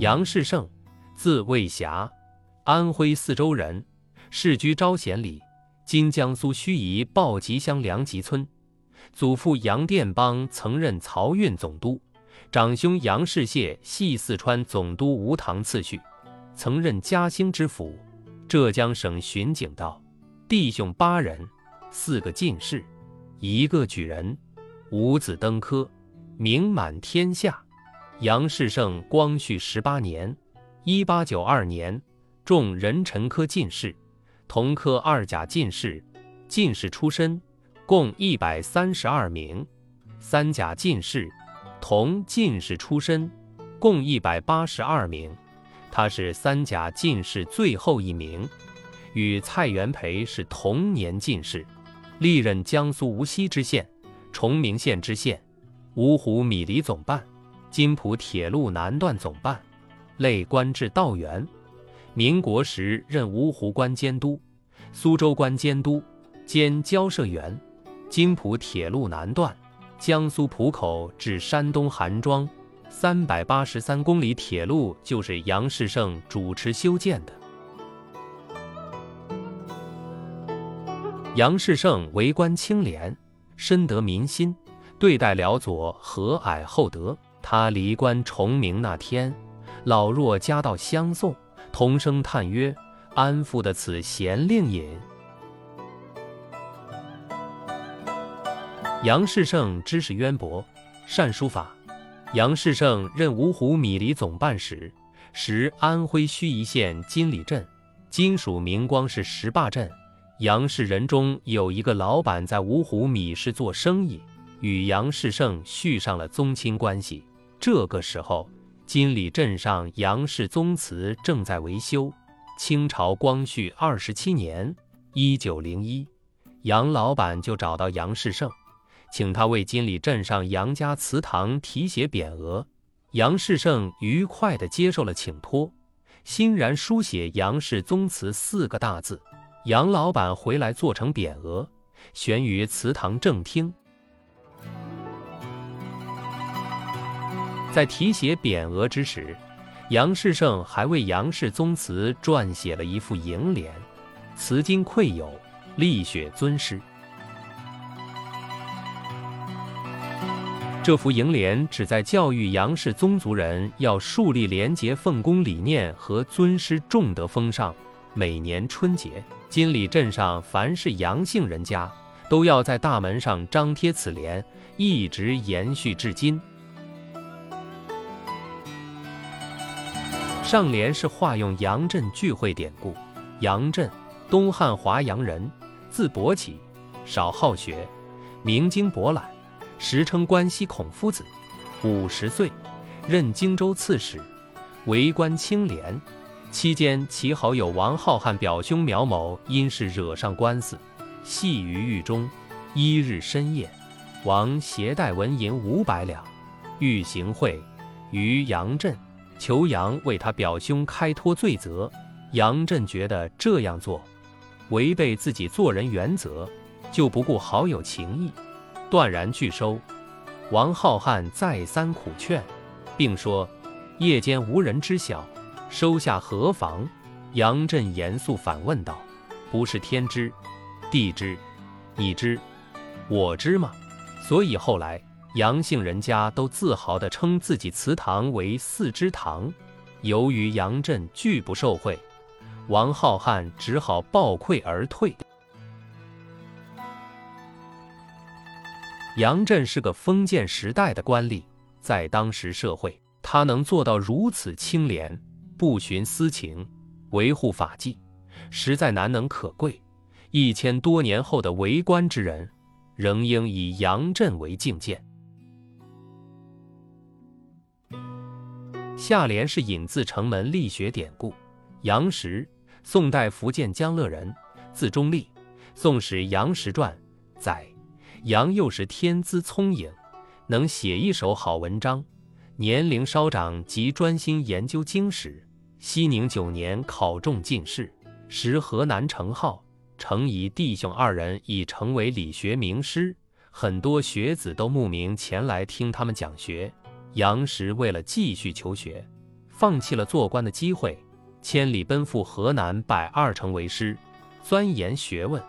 杨士胜，字卫霞，安徽泗州人，世居招贤里（今江苏盱眙鲍集乡梁集村）。祖父杨殿邦曾任漕运总督，长兄杨士燮系四川总督吴堂次序，曾任嘉兴知府、浙江省巡警道。弟兄八人，四个进士，一个举人，五子登科，名满天下。杨士胜光绪十八年（一八九二年）中壬辰科进士，同科二甲进士，进士出身共一百三十二名；三甲进士，同进士出身共一百八十二名。他是三甲进士最后一名，与蔡元培是同年进士，历任江苏无锡知县、崇明县知县、芜湖米离总办。津浦铁路南段总办，累官至道员。民国时任芜湖关监督、苏州关监督兼交涉员。津浦铁路南段，江苏浦口至山东韩庄，三百八十三公里铁路就是杨士胜主持修建的。杨士胜为官清廉，深得民心，对待辽左和蔼厚德。他离官崇明那天，老弱家道相送，同声叹曰：“安复的此贤令尹。”杨士胜知识渊博，善书法。杨士胜任芜湖米离总办时，时安徽盱眙县金里镇，今属明光市石坝镇。杨氏人中有一个老板在芜湖米市做生意，与杨士胜续上了宗亲关系。这个时候，金里镇上杨氏宗祠正在维修。清朝光绪二十七年（一九零一），杨老板就找到杨士胜，请他为金里镇上杨家祠堂题写匾额。杨士胜愉快地接受了请托，欣然书写“杨氏宗祠”四个大字。杨老板回来做成匾额，悬于祠堂正厅。在题写匾额之时，杨士胜还为杨氏宗祠撰写了一副楹联，词经愧有，力雪尊师。这幅楹联旨在教育杨氏宗族人要树立廉洁奉公理念和尊师重德风尚。每年春节，金里镇上凡是杨姓人家，都要在大门上张贴此联，一直延续至今。上联是化用杨震聚会典故。杨震，东汉华阳人，字伯起，少好学，明经博览，时称关西孔夫子。五十岁，任荆州刺史，为官清廉。期间，其好友王浩瀚表兄苗某因事惹上官司，系于狱中。一日深夜，王携带纹银五百两，欲行贿于杨震。求杨为他表兄开脱罪责，杨震觉得这样做违背自己做人原则，就不顾好友情谊，断然拒收。王浩瀚再三苦劝，并说夜间无人知晓，收下何妨？杨震严肃反问道：“不是天知，地知，你知，我知吗？”所以后来。杨姓人家都自豪地称自己祠堂为四之堂。由于杨震拒不受贿，王浩瀚只好抱愧而退。杨震是个封建时代的官吏，在当时社会，他能做到如此清廉，不徇私情，维护法纪，实在难能可贵。一千多年后的为官之人，仍应以杨震为敬鉴。下联是引自城门立学典故。杨时，宋代福建江乐人，字中立。《宋史杨时传》载，杨幼时天资聪颖，能写一手好文章。年龄稍长，即专心研究经史。熙宁九年考中进士，时河南程颢、程颐弟兄二人已成为理学名师，很多学子都慕名前来听他们讲学。杨时为了继续求学，放弃了做官的机会，千里奔赴河南拜二程为师，钻研学问。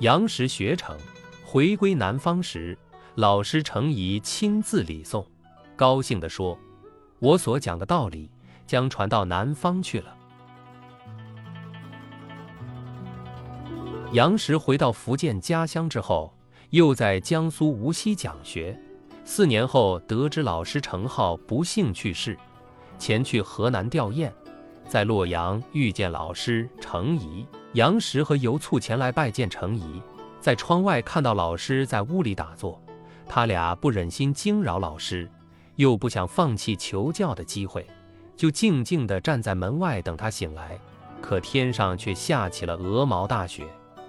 杨时学成，回归南方时，老师程颐亲自礼送，高兴地说：“我所讲的道理将传到南方去了。”杨时回到福建家乡之后，又在江苏无锡讲学。四年后，得知老师程颢不幸去世，前去河南吊唁，在洛阳遇见老师程颐。杨时和游卒前来拜见程颐，在窗外看到老师在屋里打坐，他俩不忍心惊扰老师，又不想放弃求教的机会，就静静地站在门外等他醒来。可天上却下起了鹅毛大雪，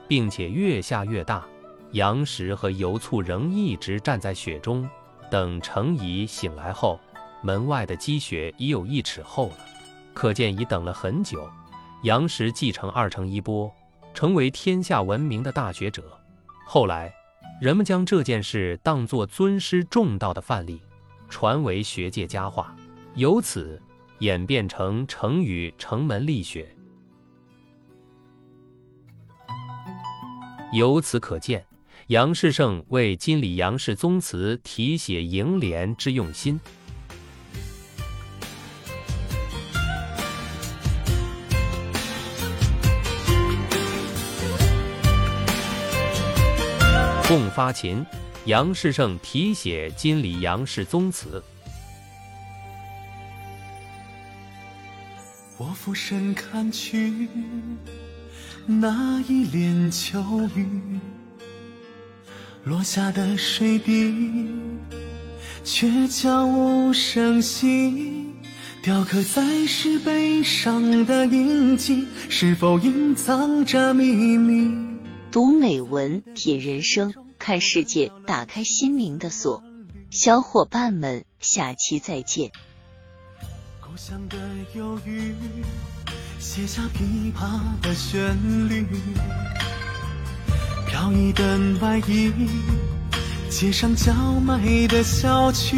并且越下越大。杨时和游卒仍一直站在雪中，等程颐醒来后，门外的积雪已有一尺厚了，可见已等了很久。杨时继承二程衣钵，成为天下闻名的大学者。后来，人们将这件事当作尊师重道的范例，传为学界佳话，由此演变成成语程门立雪。由此可见，杨士胜为金理杨氏宗祠题写楹联之用心。共发琴，杨士胜题写金理杨氏宗祠。我俯身看去，那一帘秋雨，落下的水滴，却悄无声息，雕刻在石碑上的印记，是否隐藏着秘密？读美文，品人生，看世界，打开心灵的锁。小伙伴们，下期再见。故乡的忧郁，写下琵琶的旋律。飘逸的外衣，街上叫卖的小曲，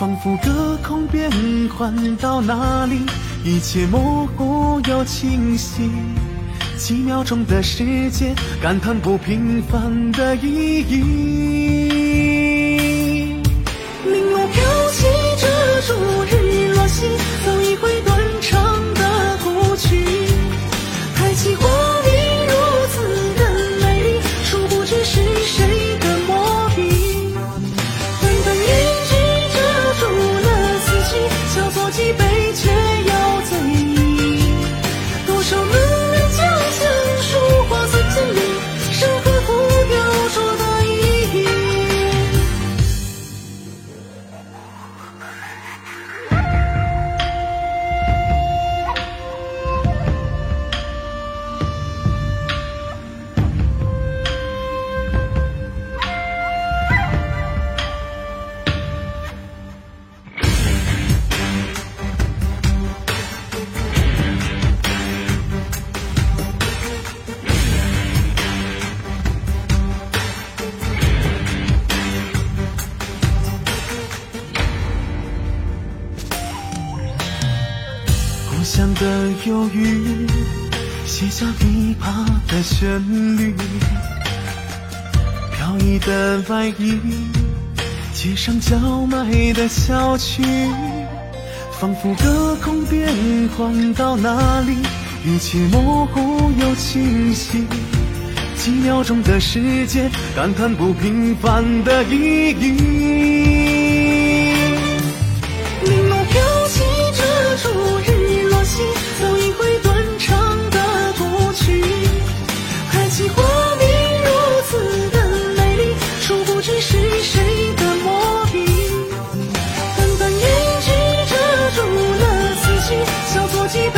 仿佛隔空变换到哪里，一切模糊又清晰。几秒钟的时间，感叹不平凡的意义。的忧郁，写下琵琶的旋律。飘逸的外衣，街上叫卖的小曲，仿佛隔空变换到哪里，一切模糊又清晰。几秒钟的时间，感叹不平凡的意义。记。